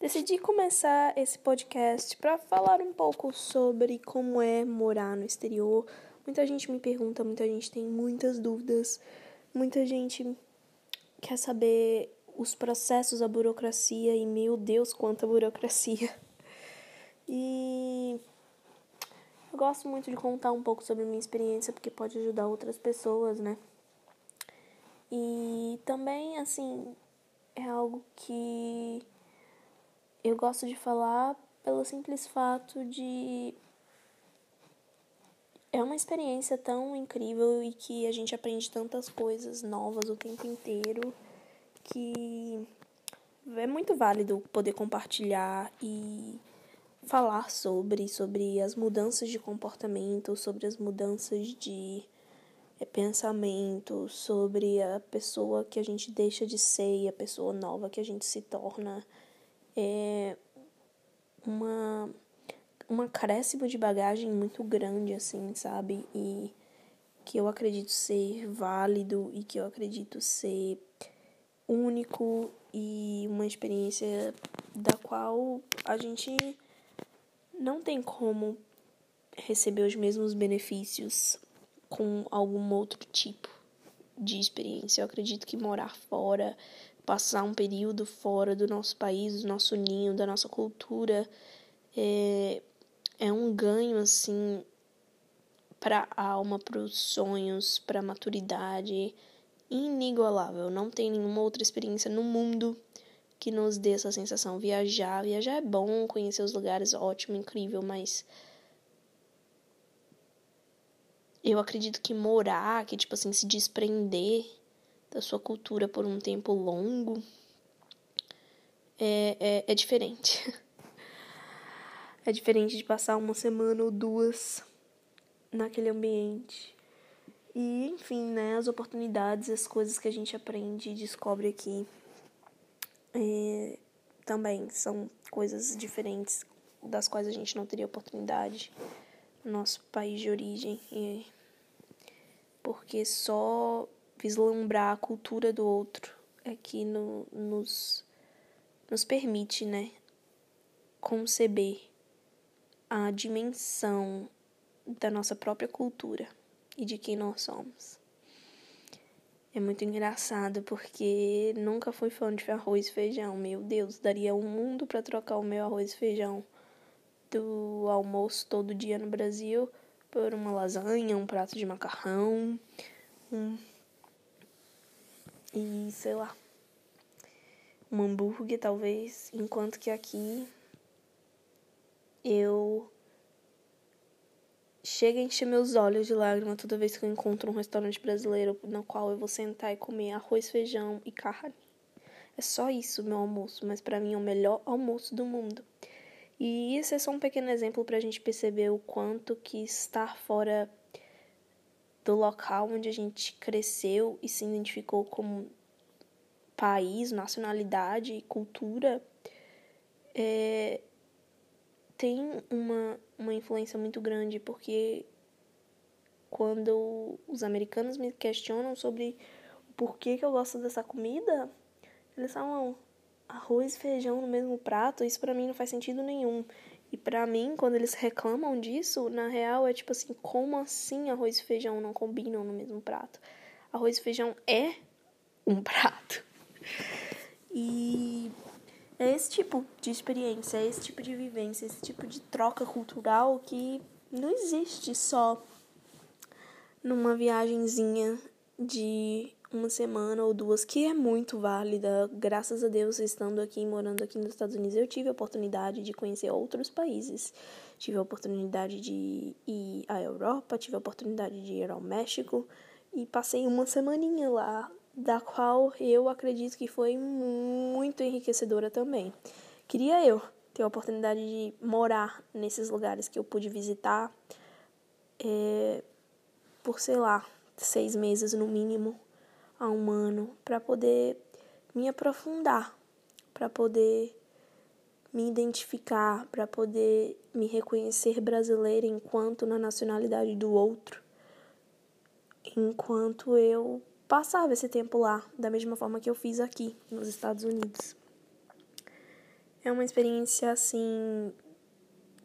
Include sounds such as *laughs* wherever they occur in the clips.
Decidi começar esse podcast para falar um pouco sobre como é morar no exterior. Muita gente me pergunta, muita gente tem muitas dúvidas, muita gente quer saber os processos, a burocracia e meu Deus, quanta burocracia. E eu gosto muito de contar um pouco sobre a minha experiência porque pode ajudar outras pessoas, né? E também, assim, é algo que eu gosto de falar pelo simples fato de. É uma experiência tão incrível e que a gente aprende tantas coisas novas o tempo inteiro que é muito válido poder compartilhar e falar sobre, sobre as mudanças de comportamento, sobre as mudanças de é pensamento, sobre a pessoa que a gente deixa de ser e a pessoa nova que a gente se torna. É uma, um acréscimo de bagagem muito grande, assim, sabe? E que eu acredito ser válido e que eu acredito ser único e uma experiência da qual a gente não tem como receber os mesmos benefícios com algum outro tipo de experiência. Eu acredito que morar fora, passar um período fora do nosso país, do nosso ninho, da nossa cultura, é, é um ganho assim para a alma, para os sonhos, para a maturidade inigualável. Não tem nenhuma outra experiência no mundo que nos dê essa sensação. Viajar, viajar é bom, conhecer os lugares, ótimo, incrível, mas eu acredito que morar, que tipo assim, se desprender da sua cultura por um tempo longo é, é, é diferente. *laughs* é diferente de passar uma semana ou duas naquele ambiente. E, enfim, né, as oportunidades, as coisas que a gente aprende e descobre aqui é, também são coisas diferentes das quais a gente não teria oportunidade nosso país de origem. E porque só vislumbrar a cultura do outro é que no, nos, nos permite, né, conceber a dimensão da nossa própria cultura e de quem nós somos. É muito engraçado porque nunca fui fã de arroz e feijão. Meu Deus, daria um mundo para trocar o meu arroz e feijão do almoço todo dia no Brasil por uma lasanha, um prato de macarrão, um e sei lá, um hambúrguer talvez, enquanto que aqui eu chega a encher meus olhos de lágrima toda vez que eu encontro um restaurante brasileiro no qual eu vou sentar e comer arroz, feijão e carne. É só isso meu almoço, mas para mim é o melhor almoço do mundo. E isso é só um pequeno exemplo para a gente perceber o quanto que estar fora do local onde a gente cresceu e se identificou como país, nacionalidade e cultura é, tem uma, uma influência muito grande, porque quando os americanos me questionam sobre o porquê que eu gosto dessa comida, eles falam, arroz e feijão no mesmo prato, isso para mim não faz sentido nenhum. E para mim, quando eles reclamam disso, na real é tipo assim, como assim arroz e feijão não combinam no mesmo prato? Arroz e feijão é um *laughs* prato. E é esse tipo de experiência, é esse tipo de vivência, esse tipo de troca cultural que não existe só numa viagenzinha de uma semana ou duas, que é muito válida. Graças a Deus, estando aqui, morando aqui nos Estados Unidos, eu tive a oportunidade de conhecer outros países. Tive a oportunidade de ir à Europa, tive a oportunidade de ir ao México e passei uma semaninha lá, da qual eu acredito que foi muito enriquecedora também. Queria eu ter a oportunidade de morar nesses lugares que eu pude visitar é, por, sei lá, seis meses no mínimo a um ano para poder me aprofundar, para poder me identificar, para poder me reconhecer brasileira enquanto na nacionalidade do outro, enquanto eu passava esse tempo lá, da mesma forma que eu fiz aqui nos Estados Unidos. é uma experiência assim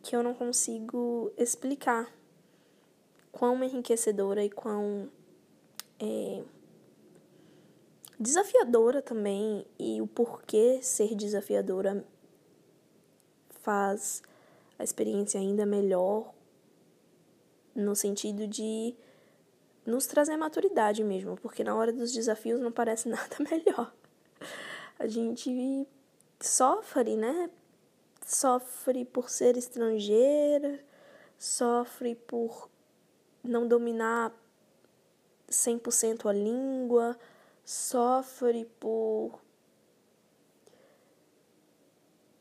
que eu não consigo explicar quão enriquecedora e quão é, desafiadora também e o porquê ser desafiadora faz a experiência ainda melhor no sentido de nos trazer maturidade mesmo, porque na hora dos desafios não parece *laughs* nada melhor. A gente sofre, né? Sofre por ser estrangeira, sofre por não dominar 100% a língua, sofre por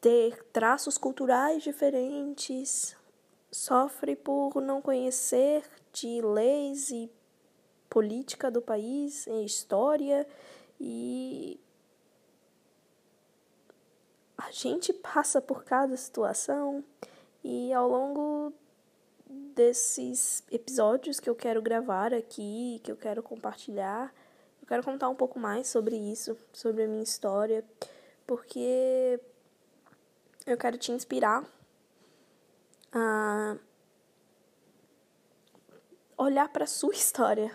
ter traços culturais diferentes, sofre por não conhecer de leis e política do país, em história e a gente passa por cada situação. E ao longo desses episódios que eu quero gravar aqui, que eu quero compartilhar, eu quero contar um pouco mais sobre isso, sobre a minha história, porque eu quero te inspirar a olhar para sua *laughs* história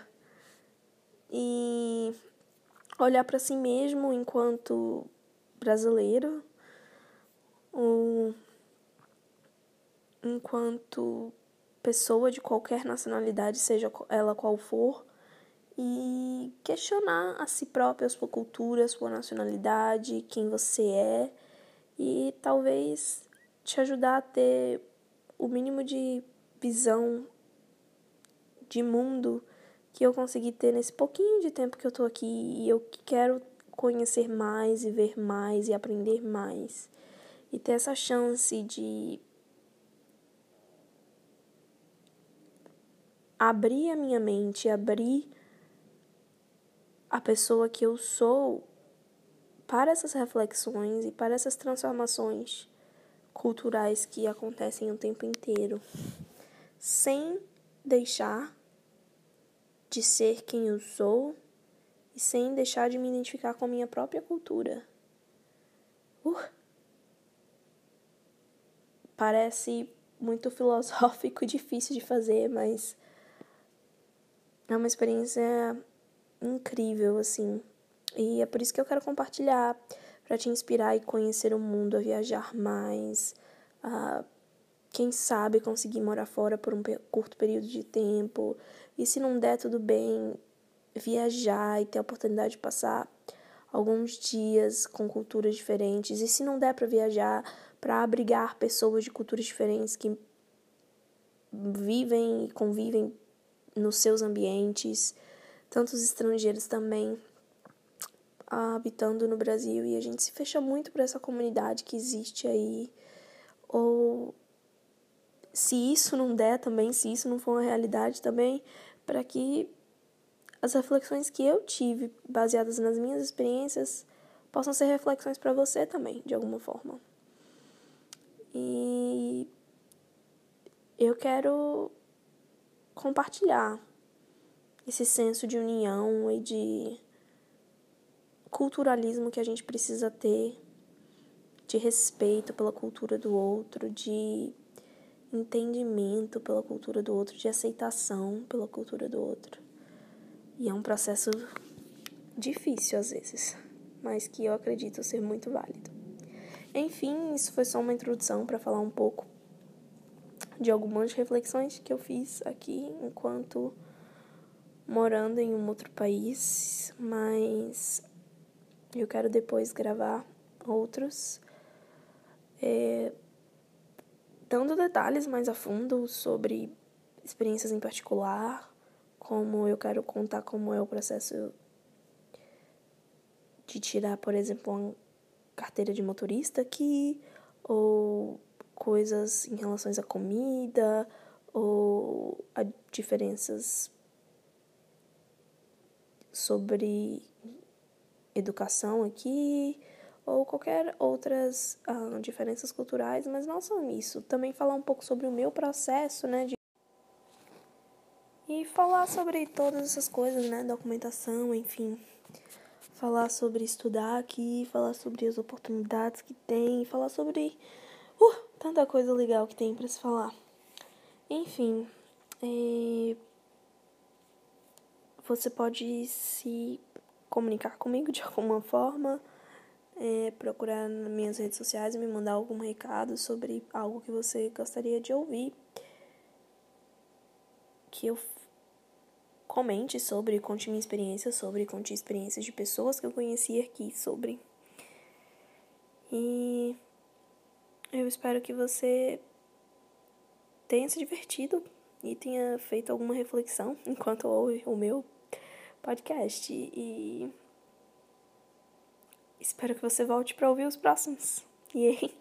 e olhar para si mesmo enquanto brasileiro, ou enquanto pessoa de qualquer nacionalidade, seja ela qual for, e questionar a si própria, a sua cultura, a sua nacionalidade, quem você é, e talvez te ajudar a ter o mínimo de visão de mundo que eu consegui ter nesse pouquinho de tempo que eu tô aqui e eu quero conhecer mais e ver mais e aprender mais. E ter essa chance de abrir a minha mente, abrir a pessoa que eu sou para essas reflexões e para essas transformações culturais que acontecem o tempo inteiro, sem deixar de ser quem eu sou e sem deixar de me identificar com a minha própria cultura. Uh. Parece muito *laughs* filosófico e difícil de fazer, mas é uma experiência incrível, assim. E é por isso que eu quero compartilhar, para te inspirar e conhecer o mundo, a viajar mais, a quem sabe conseguir morar fora por um curto período de tempo. E se não der, tudo bem, viajar e ter a oportunidade de passar alguns dias com culturas diferentes. E se não der para viajar, para abrigar pessoas de culturas diferentes que vivem e convivem nos seus ambientes, tantos estrangeiros também habitando no Brasil e a gente se fecha muito para essa comunidade que existe aí ou se isso não der também, se isso não for uma realidade também, para que as reflexões que eu tive, baseadas nas minhas experiências, possam ser reflexões para você também, de alguma forma. E eu quero compartilhar esse senso de união e de culturalismo que a gente precisa ter, de respeito pela cultura do outro, de entendimento pela cultura do outro, de aceitação pela cultura do outro. E é um processo difícil às vezes, mas que eu acredito ser muito válido. Enfim, isso foi só uma introdução para falar um pouco de algumas reflexões que eu fiz aqui enquanto morando em um outro país, mas eu quero depois gravar outros. É, dando detalhes mais a fundo sobre experiências em particular, como eu quero contar como é o processo de tirar, por exemplo, uma carteira de motorista aqui, ou coisas em relação à comida, ou a diferenças sobre educação aqui, ou qualquer outras uh, diferenças culturais, mas não só isso. Também falar um pouco sobre o meu processo, né? De... E falar sobre todas essas coisas, né? Documentação, enfim. falar sobre estudar aqui, falar sobre as oportunidades que tem, falar sobre uh, tanta coisa legal que tem para se falar. Enfim, é... você pode se comunicar comigo de *laughs* alguma forma, é, procurar nas minhas redes sociais e me mandar algum recado sobre algo que você gostaria de ouvir, que eu comente sobre, conte minha experiência sobre, conte experiências de pessoas que eu conheci aqui sobre. E eu espero que você tenha se divertido e tenha feito alguma reflexão *laughs* enquanto ouve o meu podcast. E espero que você volte para ouvir os próximos. *laughs* E aí?